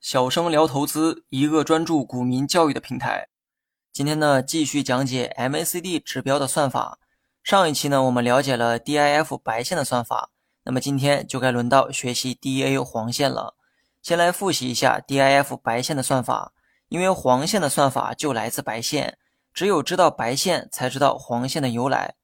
小生聊投资，一个专注股民教育的平台。今天呢，继续讲解 MACD 指标的算法。上一期呢，我们了解了 DIF 白线的算法，那么今天就该轮到学习 DA 黄线了。先来复习一下 DIF 白线的算法，因为黄线的算法就来自白线，只有知道白线，才知道黄线的由来。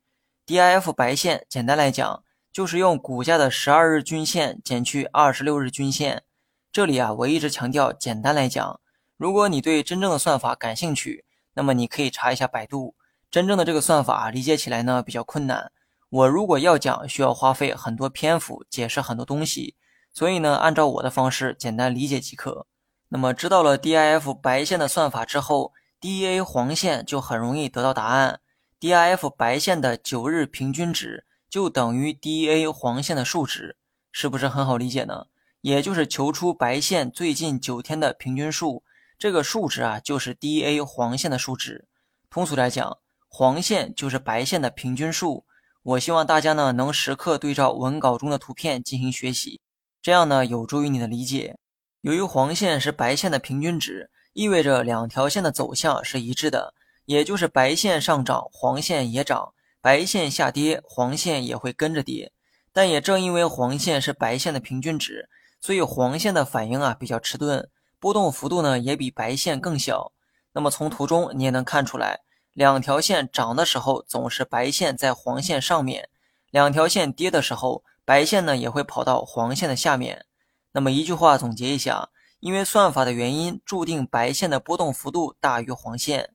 DIF 白线简单来讲，就是用股价的十二日均线减去二十六日均线。这里啊，我一直强调简单来讲。如果你对真正的算法感兴趣，那么你可以查一下百度。真正的这个算法理解起来呢比较困难，我如果要讲，需要花费很多篇幅解释很多东西，所以呢，按照我的方式简单理解即可。那么知道了 DIF 白线的算法之后，DA 黄线就很容易得到答案。DIF 白线的九日平均值就等于 DA 黄线的数值，是不是很好理解呢？也就是求出白线最近九天的平均数，这个数值啊就是 DA 黄线的数值。通俗来讲。黄线就是白线的平均数。我希望大家呢能时刻对照文稿中的图片进行学习，这样呢有助于你的理解。由于黄线是白线的平均值，意味着两条线的走向是一致的，也就是白线上涨，黄线也涨；白线下跌，黄线也会跟着跌。但也正因为黄线是白线的平均值，所以黄线的反应啊比较迟钝，波动幅度呢也比白线更小。那么从图中你也能看出来。两条线涨的时候，总是白线在黄线上面；两条线跌的时候，白线呢也会跑到黄线的下面。那么一句话总结一下，因为算法的原因，注定白线的波动幅度大于黄线。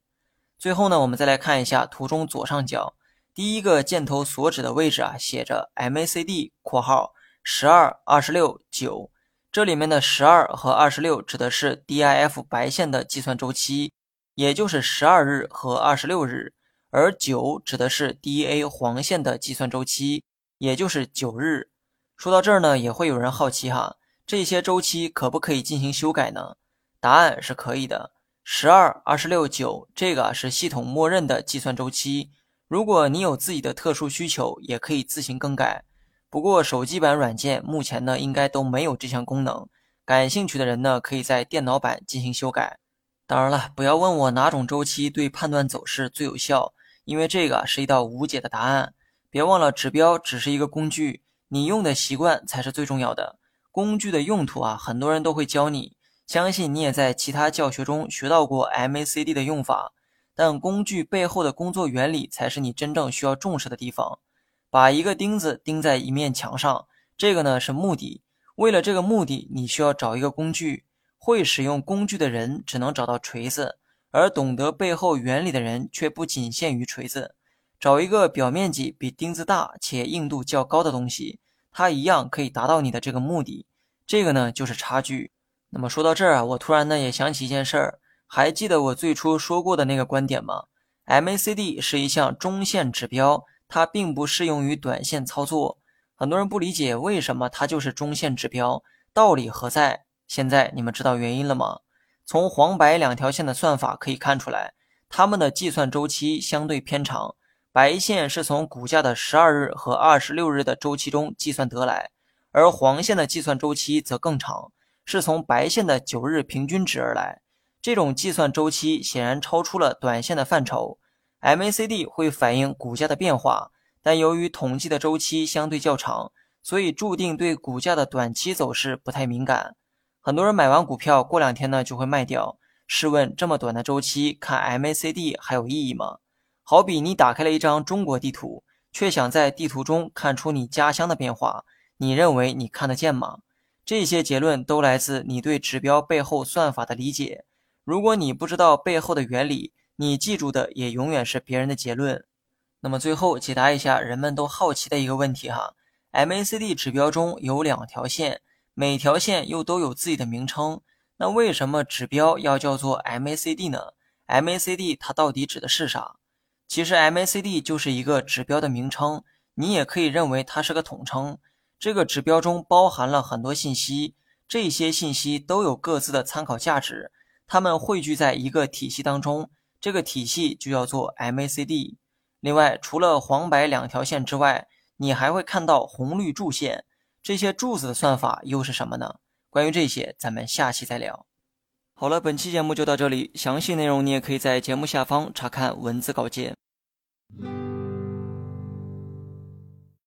最后呢，我们再来看一下图中左上角第一个箭头所指的位置啊，写着 MACD（ 括号十二、二十六、九）。这里面的十二和二十六指的是 DIF 白线的计算周期。也就是十二日和二十六日，而九指的是 DA 黄线的计算周期，也就是九日。说到这儿呢，也会有人好奇哈，这些周期可不可以进行修改呢？答案是可以的。十二、二十六、九，这个是系统默认的计算周期。如果你有自己的特殊需求，也可以自行更改。不过手机版软件目前呢，应该都没有这项功能。感兴趣的人呢，可以在电脑版进行修改。当然了，不要问我哪种周期对判断走势最有效，因为这个是一道无解的答案。别忘了，指标只是一个工具，你用的习惯才是最重要的。工具的用途啊，很多人都会教你，相信你也在其他教学中学到过 MACD 的用法。但工具背后的工作原理才是你真正需要重视的地方。把一个钉子钉在一面墙上，这个呢是目的。为了这个目的，你需要找一个工具。会使用工具的人只能找到锤子，而懂得背后原理的人却不仅限于锤子。找一个表面积比钉子大且硬度较高的东西，它一样可以达到你的这个目的。这个呢就是差距。那么说到这儿啊，我突然呢也想起一件事儿，还记得我最初说过的那个观点吗？MACD 是一项中线指标，它并不适用于短线操作。很多人不理解为什么它就是中线指标，道理何在？现在你们知道原因了吗？从黄白两条线的算法可以看出来，它们的计算周期相对偏长。白线是从股价的十二日和二十六日的周期中计算得来，而黄线的计算周期则更长，是从白线的九日平均值而来。这种计算周期显然超出了短线的范畴。MACD 会反映股价的变化，但由于统计的周期相对较长，所以注定对股价的短期走势不太敏感。很多人买完股票，过两天呢就会卖掉。试问，这么短的周期看 MACD 还有意义吗？好比你打开了一张中国地图，却想在地图中看出你家乡的变化，你认为你看得见吗？这些结论都来自你对指标背后算法的理解。如果你不知道背后的原理，你记住的也永远是别人的结论。那么最后解答一下人们都好奇的一个问题哈：MACD 指标中有两条线。每条线又都有自己的名称，那为什么指标要叫做 MACD 呢？MACD 它到底指的是啥？其实 MACD 就是一个指标的名称，你也可以认为它是个统称。这个指标中包含了很多信息，这些信息都有各自的参考价值，它们汇聚在一个体系当中，这个体系就叫做 MACD。另外，除了黄白两条线之外，你还会看到红绿柱线。这些柱子的算法又是什么呢？关于这些，咱们下期再聊。好了，本期节目就到这里，详细内容你也可以在节目下方查看文字稿件。